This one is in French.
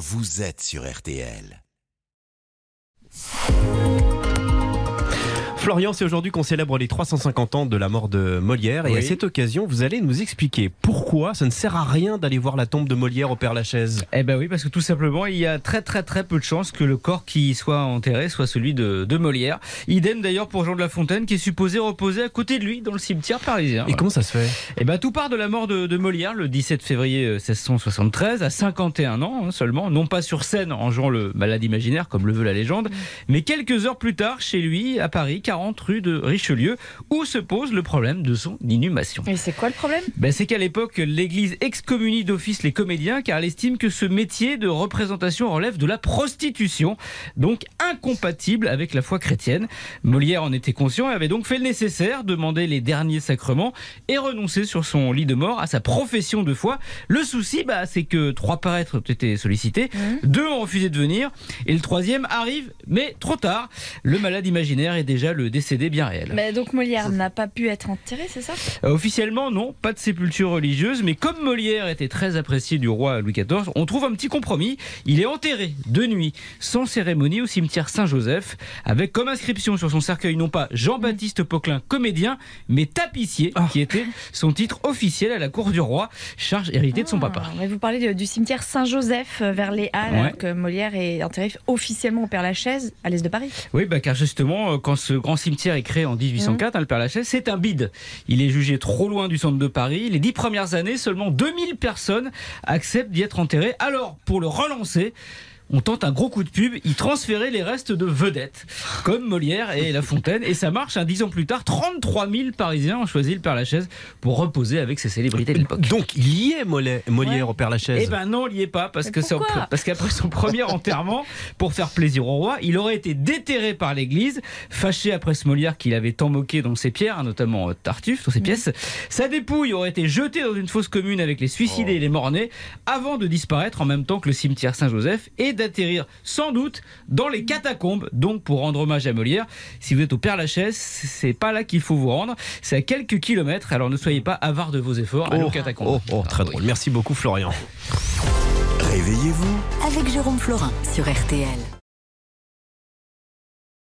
vous êtes sur RTL. Florian, c'est aujourd'hui qu'on célèbre les 350 ans de la mort de Molière. Et Oui. à cette occasion, vous allez nous expliquer pourquoi ça ne sert à rien d'aller voir la tombe de Molière au Père Lachaise. Eh ben oui, parce que tout simplement, il y a très très très peu de chances que le corps qui soit enterré soit celui de, de Molière. Idem d'ailleurs pour Jean de La Fontaine, qui est supposé reposer à côté de lui dans le cimetière parisien. Et comment ça se fait? Eh ben tout part de la mort de, de Molière le 17 février euh, 1673, à 51 ans hein, seulement, non pas sur scène en jouant le malade imaginaire comme le veut la légende, mais quelques heures plus tard chez lui à Paris, 40 rue de Richelieu, où se pose le problème de son inhumation. Et c'est quoi le problème? Ben, c'est qu'à l'époque, l'Église excommunie d'office les comédiens car elle estime que ce métier de représentation relève de la prostitution, donc incompatible avec la foi chrétienne. Molière en était conscient et avait donc fait le nécessaire, demander les derniers sacrements et renoncer sur son lit de mort à sa profession de foi. Le souci, bah, c'est que trois prêtres ont été sollicités, deux ont refusé de venir et le troisième arrive, mais trop tard. Le malade imaginaire est déjà le décédé bien réel. Mais donc Molière n'a pas pu être enterré, c'est ça? Euh, Officiellement, non, pas de sépulture religieuse, mais comme Molière était très apprécié du roi Louis XIV, on trouve un petit compromis. Il est enterré de nuit, sans cérémonie, au cimetière Saint-Joseph, avec comme inscription sur son cercueil non pas Jean-Baptiste Poquelin, comédien, mais tapissier, qui était son titre officiel à la cour du roi, charge héritée de son papa. Ah, mais vous parlez de- du cimetière Saint-Joseph euh, vers les Halles, Ouais. alors que Molière est enterré officiellement au Père Lachaise, à l'est de Paris. Oui, bah, car justement, euh, quand ce grand cimetière est créé en 1804, hein, le Père Lachaise, c'est un bide. Il est jugé trop loin du centre de Paris. Les dix premières années, seulement 2000 personnes acceptent d'y être enterrées. Alors, pour le relancer, on tente un gros coup de pub, y transférer les restes de vedettes, comme Molière et La Fontaine. Et ça marche, hein, dix ans plus tard, 33 000 Parisiens ont choisi le Père Lachaise pour reposer avec ces célébrités de l'époque. Donc, il y est Molière, Molière Ouais. au Père Lachaise. Eh ben non, il n'y est pas, parce que pourquoi parce qu'après son premier enterrement, pour faire plaisir au roi, il aurait été déterré par l'Église, fâché après ce Molière qu'il avait tant moqué dans ses pierres, hein, notamment euh, Tartuffe, dans ses pièces. Sa dépouille aurait été jetée dans une fosse commune avec les suicidés et les mornais, avant de disparaître en même temps que le cimetière Saint-Joseph et d'atterrir sans doute dans les catacombes. Donc pour rendre hommage à Molière, si vous êtes au Père Lachaise, c'est pas là qu'il faut vous rendre, c'est à quelques kilomètres. Alors ne soyez pas avare de vos efforts, allez aux catacombes. oh, oh, très Ah, oui. drôle. Merci beaucoup, Florian. Réveillez-vous avec Jérôme Florin sur RTL.